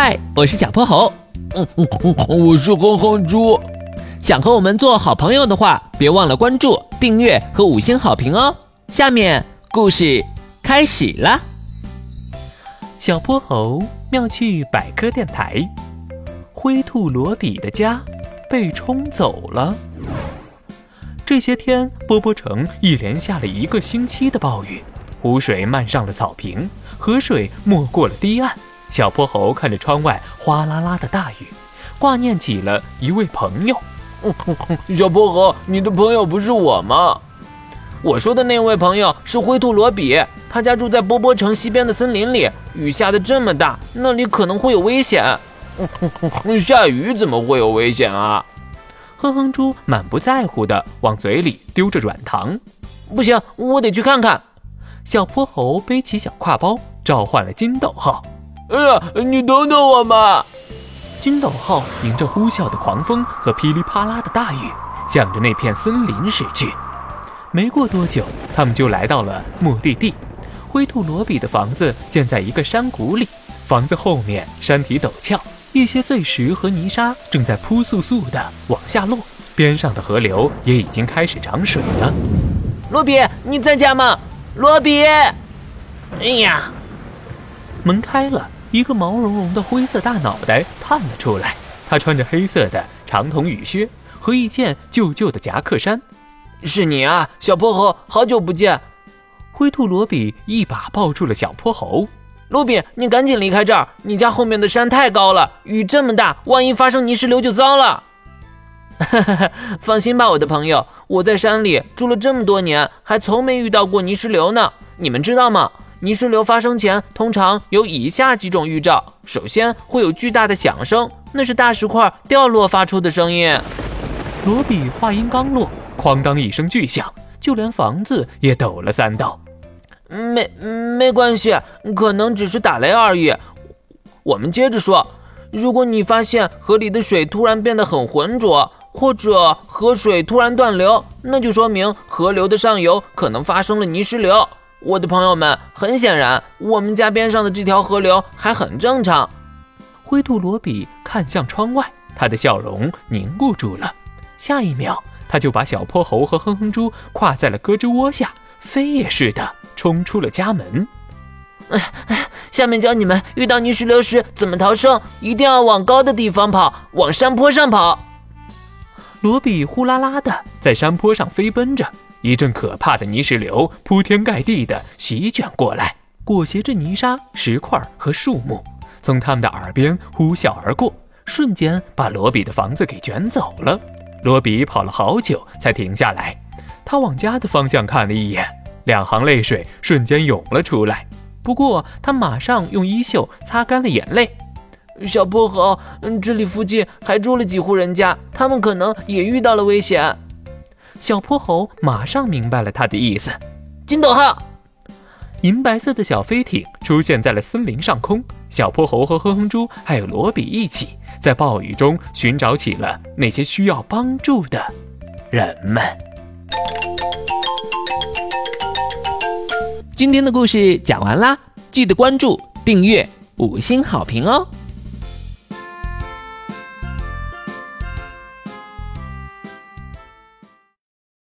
嗨，我是小泼猴。嗯嗯嗯，我是哼哼猪。想和我们做好朋友的话，别忘了关注、订阅和五星好评哦。下面故事开始了。小泼猴妙趣百科电台：灰兔罗比的家被冲走了。这些天，波波城一连下了一个星期的暴雨，湖水漫上了草坪，河水没过了堤岸。小泼猴看着窗外哗啦啦的大雨，挂念起了一位朋友。小泼猴，你的朋友不是我吗？我说的那位朋友是灰兔罗比，他家住在波波城西边的森林里。雨下的这么大，那里可能会有危险。下雨怎么会有危险啊？哼哼猪满不在乎的往嘴里丢着软糖。不行，我得去看看。小泼猴背起小挎包，召唤了金斗号。哎呀，你等等我嘛！金斗号迎着呼啸的狂风和噼里啪啦的大雨，向着那片森林驶去。没过多久，他们就来到了目的地。灰兔罗比的房子建在一个山谷里，房子后面山体陡峭，一些碎石和泥沙正在扑簌簌地往下落，边上的河流也已经开始涨水了。罗比，你在家吗？罗比！哎呀，门开了。一个毛茸茸的灰色大脑袋探了出来，他穿着黑色的长筒雨靴和一件旧旧的夹克衫。是你啊，小泼猴，好久不见！灰兔罗比一把抱住了小泼猴。罗比，你赶紧离开这儿，你家后面的山太高了，雨这么大，万一发生泥石流就糟了。哈哈哈，放心吧，我的朋友，我在山里住了这么多年，还从没遇到过泥石流呢。你们知道吗？泥石流发生前，通常有以下几种预兆：首先会有巨大的响声，那是大石块掉落发出的声音。罗比话音刚落，哐当一声巨响，就连房子也抖了三抖。没没关系，可能只是打雷而已。我们接着说，如果你发现河里的水突然变得很浑浊，或者河水突然断流，那就说明河流的上游可能发生了泥石流。我的朋友们，很显然，我们家边上的这条河流还很正常。灰兔罗比看向窗外，他的笑容凝固住了。下一秒，他就把小泼猴和哼哼猪挎在了胳肢窝下，飞也似的冲出了家门。哎哎，下面教你们遇到泥石流时怎么逃生，一定要往高的地方跑，往山坡上跑。罗比呼啦啦的在山坡上飞奔着。一阵可怕的泥石流铺天盖地地席卷过来，裹挟着泥沙、石块和树木，从他们的耳边呼啸而过，瞬间把罗比的房子给卷走了。罗比跑了好久才停下来，他往家的方向看了一眼，两行泪水瞬间涌了出来。不过他马上用衣袖擦干了眼泪。小泼猴，这里附近还住了几户人家，他们可能也遇到了危险。小泼猴马上明白了他的意思。金斗号，银白色的小飞艇出现在了森林上空。小泼猴和哼哼猪还有罗比一起在暴雨中寻找起了那些需要帮助的人们。今天的故事讲完啦，记得关注、订阅、五星好评哦！